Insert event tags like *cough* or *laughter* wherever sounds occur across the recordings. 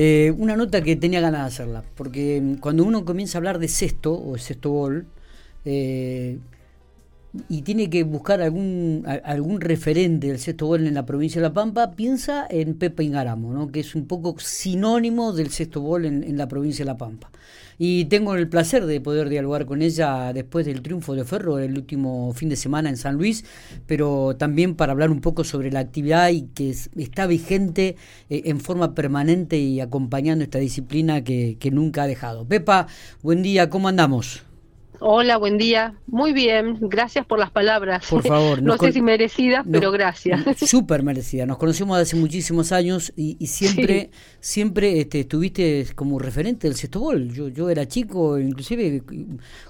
Eh, una nota que tenía ganas de hacerla, porque mm, cuando uno comienza a hablar de sexto o sexto gol, eh, y tiene que buscar algún, algún referente del sexto gol en la provincia de La Pampa, piensa en Pepa Ingaramo, ¿no? que es un poco sinónimo del sexto gol en, en, la provincia de La Pampa. Y tengo el placer de poder dialogar con ella después del triunfo de Ferro el último fin de semana en San Luis, pero también para hablar un poco sobre la actividad y que está vigente eh, en forma permanente y acompañando esta disciplina que, que nunca ha dejado. Pepa, buen día, ¿cómo andamos? Hola, buen día. Muy bien, gracias por las palabras. Por *laughs* favor. no sé si merecidas, pero gracias. *laughs* Súper merecida. Nos conocemos hace muchísimos años y, siempre siempre este, estuviste como referente del sexto gol. Yo, yo era chico, inclusive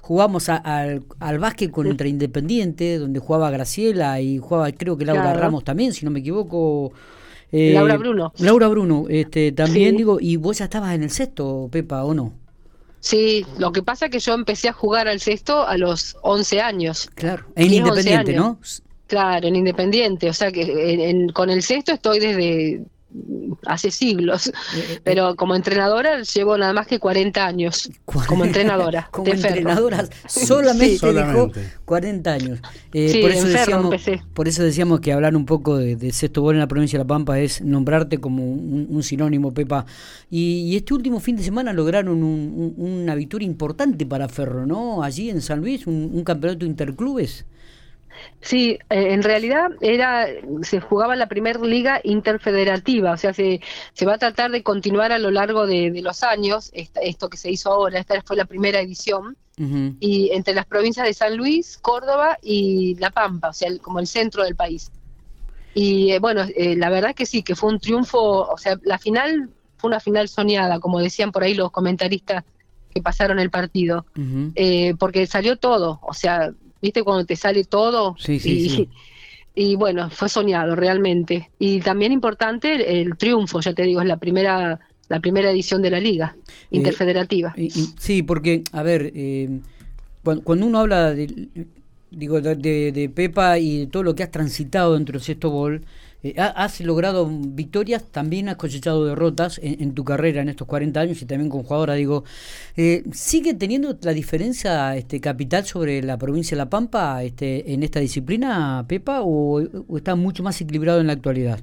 jugamos al, al básquet contra Independiente, donde jugaba Graciela y jugaba creo que Laura Ramos también, si no me equivoco. Eh, Laura Bruno. Laura Bruno, este, también digo, y vos ya estabas en el sexto, Pepa, ¿o no? Sí, lo que pasa es que yo empecé a jugar al sexto a los 11 años. Claro, en Independiente, ¿no? Claro, en Independiente, o sea que con el sexto estoy desde hace siglos, eh, eh, pero como entrenadora llevo nada más que 40 años como entrenadora. *laughs* como entrenadora solamente dejó 40 años. Eh, por, eso decíamos, por eso decíamos que hablar un poco de, sexto gol en la provincia de La Pampa es nombrarte como un, sinónimo, Pepa. Y, este último fin de semana lograron una victoria importante para Ferro, ¿no? Allí en San Luis, un campeonato interclubes. Sí, eh, en realidad era se jugaba la primera liga interfederativa, o sea, se, se va a tratar de continuar a lo largo de, los años, esto que se hizo ahora, esta fue la primera edición, y entre las provincias de San Luis, Córdoba y La Pampa, o sea, como el centro del país. Y eh, bueno, eh, la verdad que sí, que fue un triunfo, o sea, la final fue una final soñada, como decían por ahí los comentaristas que pasaron el partido, porque salió todo, o sea, ¿viste? Cuando te sale todo. Sí, sí, y, sí. *laughs* y bueno, fue soñado realmente. Y también importante el, triunfo, ya te digo, es la primera la primera edición de la liga eh, interfederativa. sí, porque, a ver, eh, cuando, uno habla de, digo, de, de, Pepa y de todo lo que has transitado dentro del sexto gol, eh, has logrado victorias, también has cosechado derrotas en, tu carrera en estos 40 años y también con jugadora. Digo, eh, ¿sigue teniendo la diferencia este, capital sobre la provincia de La Pampa este, en esta disciplina, Pepa, o, está mucho más equilibrado en la actualidad?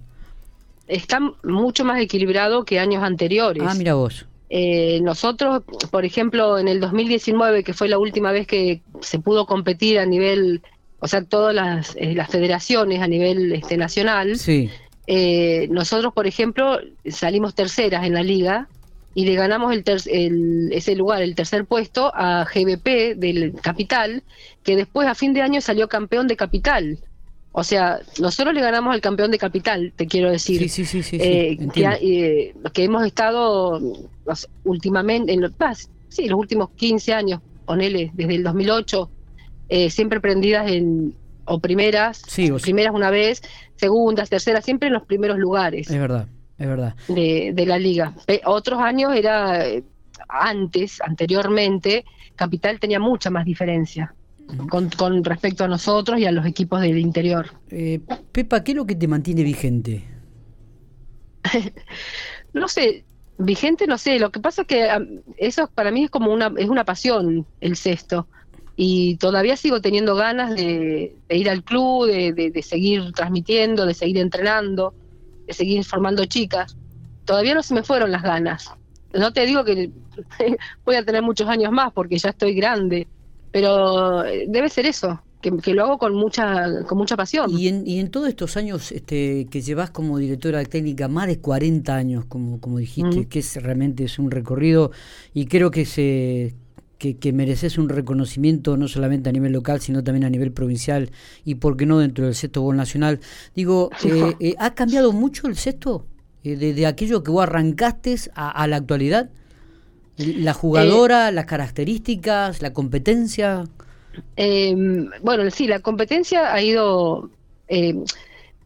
Está mucho más equilibrado que años anteriores. Ah, mira vos. Eh, nosotros, por ejemplo, en el 2019, que fue la última vez que se pudo competir a nivel o sea, todas las, eh, las federaciones a nivel este, nacional, sí. eh, nosotros, por ejemplo, salimos terceras en la liga y le ganamos el, el, ese lugar, el tercer puesto, a GBP del Capital, que después a fin de año salió campeón de Capital. O sea, nosotros le ganamos al campeón de Capital, te quiero decir. Sí, sí, sí, sí, eh, que, eh, que, hemos estado últimamente, en los, sí, los últimos 15 años, ponele, desde el 2008 eh, siempre prendidas en o primeras, primeras una vez, segundas, terceras, siempre en los primeros lugares. Es verdad, es verdad. De, de la liga. otros años era eh, antes, anteriormente, Capital tenía mucha más diferencia. Con, con, respecto a nosotros y a los equipos del interior. Eh, Pepa, ¿qué es lo que te mantiene vigente? *laughs* no sé, vigente no sé, lo que pasa es que eso para mí es como una, es una pasión el sexto y todavía sigo teniendo ganas de, ir al club, de, seguir transmitiendo, de seguir entrenando, de seguir formando chicas. Todavía no se me fueron las ganas. No te digo que *laughs* voy a tener muchos años más porque ya estoy grande, pero eh, debe ser eso, que, lo hago con mucha con mucha pasión. Y en, y en todos estos años este, que llevas como directora técnica, más de 40 años, como, como dijiste, que es realmente es un recorrido y creo que se que, mereces un reconocimiento no solamente a nivel local, sino también a nivel provincial y, por qué no, dentro del sexto gol nacional. Digo, eh, eh, ¿ha cambiado mucho el sexto eh, de, aquello que vos arrancaste a, la actualidad? ¿La jugadora, las características, la competencia? Em, bueno, sí, la competencia ha ido...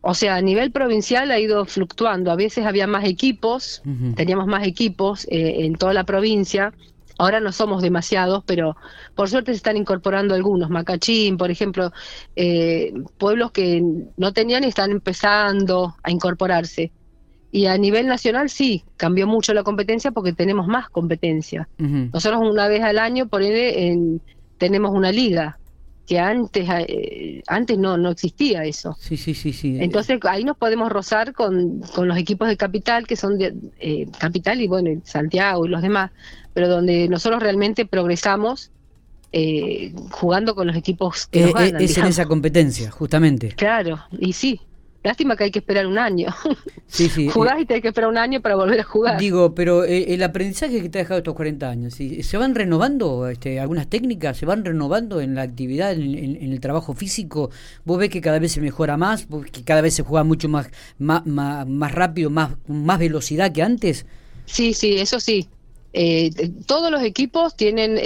O sea, a nivel provincial ha ido fluctuando. A veces había más equipos, teníamos más equipos en toda la provincia, Ahora no somos demasiados, pero por suerte se están incorporando algunos. Macachín, por ejemplo, eh, pueblos que no tenían y están empezando a incorporarse. Y a nivel nacional sí, cambió mucho la competencia porque tenemos más competencia. Nosotros una vez al año, por ende, tenemos una liga que antes eh, antes no no existía eso. Sí, sí, sí, sí. Entonces ahí nos podemos rozar con, con los equipos de capital que son de eh, capital y bueno, Santiago y los demás, pero donde nosotros realmente progresamos eh, jugando con los equipos que nos ganan, Es en esa competencia, justamente. Claro, y sí. Lástima que hay que esperar un año. *laughs* Sí, sí. Jugás y tenés que esperar un año para volver a jugar. Digo, pero eh, el aprendizaje que te ha dejado estos 40 años, ¿se van renovando este, algunas técnicas? ¿Se van renovando en la actividad, en, el trabajo físico? ¿Vos ves que cada vez se mejora más? que cada vez se juega mucho más, más, más, rápido, más, más velocidad que antes? Sí, sí, eso sí. Eh, todos los equipos tienen...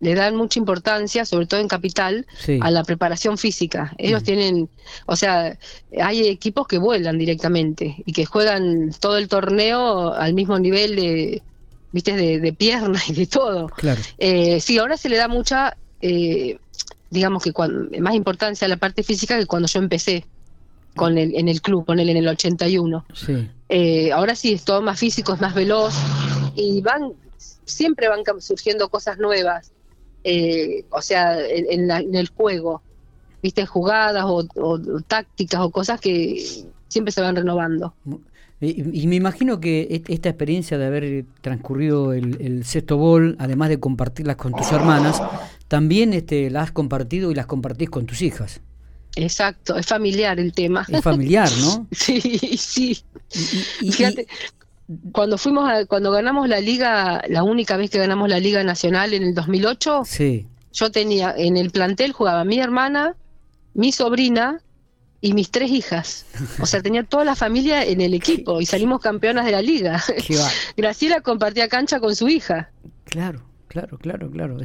Le dan mucha importancia, sobre todo en capital, a la preparación física. Ellos tienen, o sea, hay equipos que vuelan directamente y que juegan todo el torneo al mismo nivel de, viste, de, de pierna y de todo. Claro. Eh, sí, ahora se le da mucha, eh, digamos que más importancia a la parte física que cuando yo empecé con el, en el club, con él en el 81. Sí. Eh, ahora sí es todo más físico, es más veloz y van siempre van surgiendo cosas nuevas eh, o sea, en, el juego, viste, jugadas o, tácticas o cosas que siempre se van renovando. Y, me imagino que esta experiencia de haber transcurrido el, sexto gol, además de compartirlas con tus hermanas, también este, las has compartido y las compartís con tus hijas. Exacto, es familiar el tema. Es familiar, ¿no? *laughs* sí, sí. Fíjate, cuando fuimos cuando ganamos la liga, la única vez que ganamos la liga nacional en el 2008, sí. yo tenía en el plantel jugaba mi hermana, mi sobrina y mis tres hijas. O sea, tenía toda la familia en el equipo y salimos campeonas de la liga. *laughs* Graciela compartía cancha con su hija. Claro. Claro, claro, claro.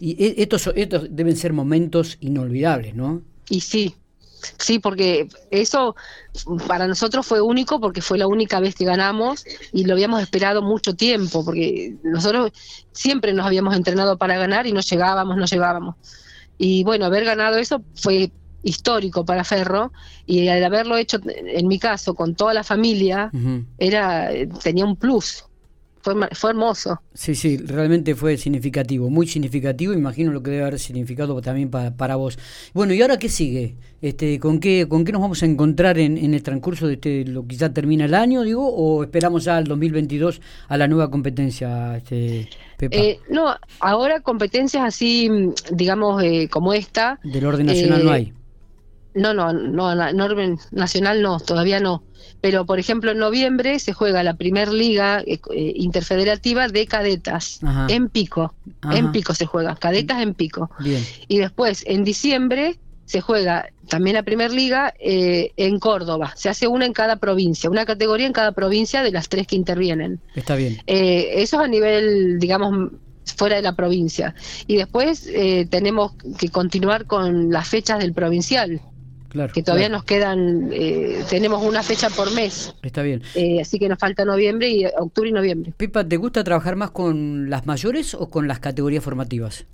y, estos, estos deben ser momentos inolvidables, ¿no? Y sí, Sí, porque eso para nosotros fue único porque fue la única vez que ganamos y lo habíamos esperado mucho tiempo, porque nosotros siempre nos habíamos entrenado para ganar y no llegábamos, no llegábamos. Y bueno, haber ganado eso fue histórico para Ferro y al haberlo hecho en mi caso con toda la familia era tenía un plus fue, fue hermoso. Sí, sí, realmente fue significativo, muy significativo, imagino lo que debe haber significado también para, vos. Bueno, ¿y ahora qué sigue? Este, ¿con, qué, ¿Con qué nos vamos a encontrar en, el transcurso de este, lo que ya termina el año, digo, o esperamos ya al 2022 a la nueva competencia, este, Pepa? Eh, no, ahora competencias así, digamos, eh, como esta. Del orden nacional no eh, hay. No, no, no, no, nacional no, todavía no pero por ejemplo en noviembre se juega la primer liga eh, eh, interfederativa de cadetas en Pico, en Pico se juega, cadetas en Pico. Y después en diciembre se juega también la primer liga eh, en Córdoba, se hace una en cada provincia, una categoría en cada provincia de las tres que intervienen. Está bien. eso es a nivel, digamos, fuera de la provincia. Y después tenemos que continuar con las fechas del provincial que todavía nos quedan, eh, tenemos una fecha por mes. Está bien. Eh, así que nos falta noviembre y octubre y noviembre. Pipa, ¿te gusta trabajar más con las mayores o con las categorías formativas?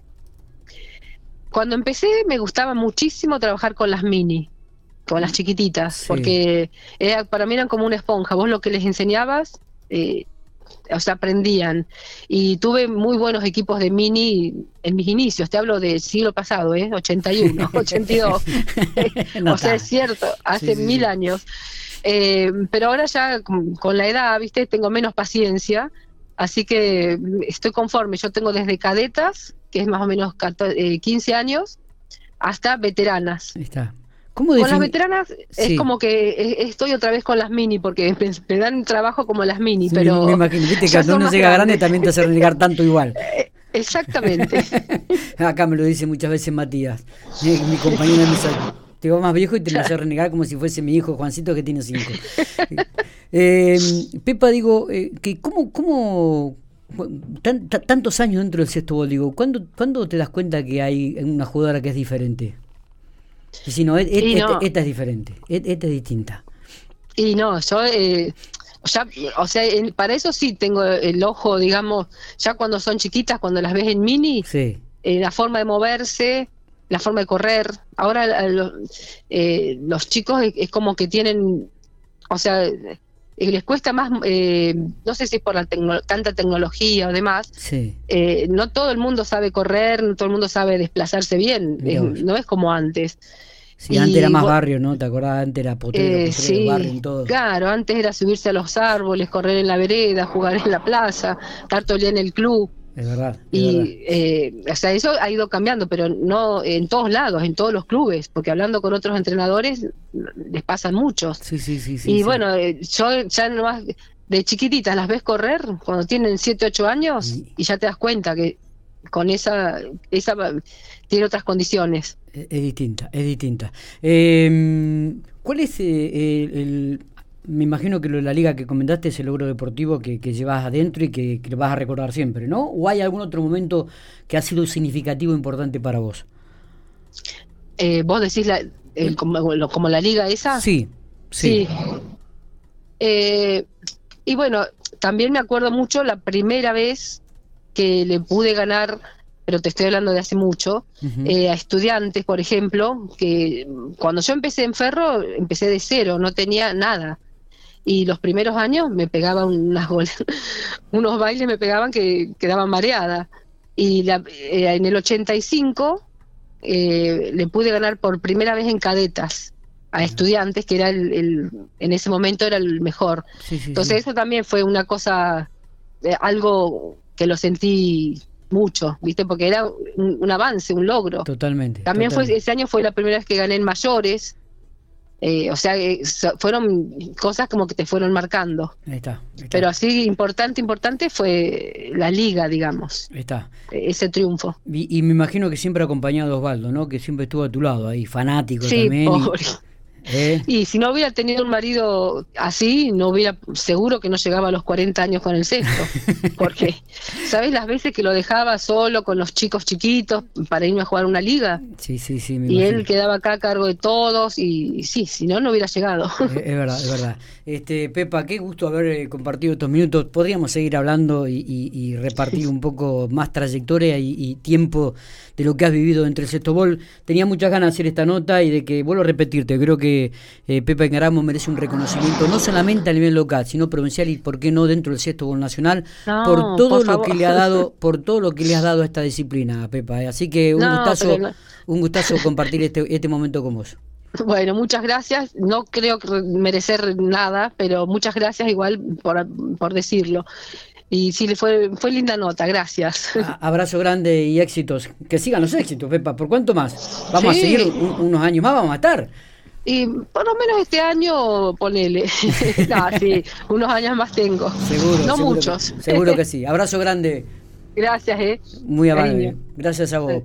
Cuando empecé me gustaba muchísimo trabajar con las mini, con las chiquititas, porque para mí eran como una esponja. Vos lo que les enseñabas, eh, o sea, aprendían. Y tuve muy buenos equipos de mini en mis inicios, te hablo del siglo pasado, ¿eh? 81, 82. *laughs* *laughs* o sea, es cierto, hace mil años. Eh, pero ahora ya con, la edad, viste, tengo menos paciencia, así que estoy conforme. Yo tengo desde cadetas, que es más o menos 15 eh, años, hasta veteranas. está con las veteranas es como que estoy otra vez con las mini, porque *laughs* me, dan trabajo como las mini, pero... Me imagino, viste que cuando uno llega grande también te hace renegar tanto igual. *laughs* Eh, exactamente. *laughs* Acá me lo dice muchas veces Matías, mi compañero de misa. Te va más viejo y te lo hace renegar como si fuese mi hijo Juancito que tiene cinco. eh, Pepa, digo, eh, que ¿cómo, cómo tantos años dentro del sexto gol, digo, ¿cuándo, ¿cuándo te das cuenta que hay una jugadora que es diferente? Y no, esta es diferente, esta es distinta. Y no, yo, eh, ya, o sea, para eso sí tengo el ojo, digamos, ya cuando son chiquitas, cuando las ves en mini, sí. Eh, la forma de moverse, la forma de correr. Ahora eh, los chicos es, como que tienen, o sea, eh, les cuesta más, eh, no sé si es por la tanta tecnología o demás, Sí. eh, no todo el mundo sabe correr, no todo el mundo sabe desplazarse bien, no es como antes. Sí, antes era Y más barrio, ¿no? ¿Te acordás? Antes era Eh, potrero, sí, barrio, en todo. claro, antes era subirse a los árboles, correr en la vereda, jugar en la plaza, estar todo el día en el club. Es verdad. es verdad. Y, eh, o sea, eso ha ido cambiando, pero no en todos lados, en todos los clubes, porque hablando con otros entrenadores les pasan muchos. Sí, sí, sí. sí y sí. bueno, eh, yo ya nomás de chiquititas las ves correr cuando tienen 7, 8 años Y- y ya te das cuenta que con esa, esa tiene otras condiciones. Es, es distinta, es distinta. Eh, ¿Cuál es eh, el- Me imagino que lo de la liga que comentaste es el logro deportivo que, que llevas adentro y que, vas a recordar siempre, ¿no? ¿O hay algún otro momento que ha sido significativo importante para vos? Eh, ¿Vos decís la, el- como, lo- como la liga esa? Sí, sí. Sí. Eh, y bueno, también me acuerdo mucho la primera vez que le pude ganar, pero te estoy hablando de hace mucho, eh, a estudiantes, por ejemplo, que cuando yo empecé en Ferro, empecé de cero, no tenía nada. Y los primeros años me pegaban unas *laughs* unos bailes me pegaban que quedaban mareada. Y la- eh, en el 85 eh, le pude ganar por primera vez en cadetas a estudiantes, que era el, el- en ese momento era el mejor. Sí, sí, Entonces sí. eso también fue una cosa, eh, algo que lo sentí mucho, ¿viste? Porque era un, un avance, un logro. Totalmente. También fue ese año fue la primera vez que gané en mayores. Eh, o sea, eh, so- fueron cosas como que te fueron marcando. Ahí está. ahí está. Pero así importante, importante fue la liga, digamos, Ahí está. eh, ese triunfo. Y, y me imagino que siempre acompañado de Osvaldo, ¿no? Que siempre estuvo a tu lado ahí, fanático Sí, también. y- pobre. ¿Eh? Y si no hubiera tenido un marido así, no hubiera, seguro que no llegaba a los 40 años con el sexto. *laughs* Porque, ¿sabes las veces que lo dejaba solo con los chicos chiquitos para irme a jugar una liga? Sí, sí, sí. Me Y imagino. él quedaba acá a cargo de todos y, y sí, si no, no hubiera llegado. Es, es verdad, es verdad. Este, Pepa, qué gusto haber eh, compartido estos minutos. Podríamos seguir hablando y, y- y repartir un poco más trayectoria y tiempo de lo que has vivido entre el sexto bol. Tenía muchas ganas de hacer esta nota y de que, vuelvo a repetirte, creo que eh, Pepa Engaramo merece un reconocimiento no solamente a nivel local, sino provincial y, por qué no, dentro del sexto bol nacional, No, por todo por lo favor. que le ha dado, *laughs* por todo lo que le has dado a esta disciplina, Pepa. eh. Así que un No, gustazo, un gustazo compartir este, este momento con vos. Bueno, muchas gracias. No creo que merecer nada, pero muchas gracias igual por, por decirlo. Y sí, le fue, fue linda nota, gracias. A- Abrazo grande y éxitos. Que sigan los éxitos, Pepa. ¿Por cuánto más? Vamos Sí. a seguir un- unos años más, vamos a estar. Y por lo menos este año, ponele. *laughs* no, sí, unos años más tengo. Seguro. No seguro muchos. que- seguro que *laughs* sí. Abrazo grande. Gracias, eh. Muy amable. Cariño. Gracias a vos.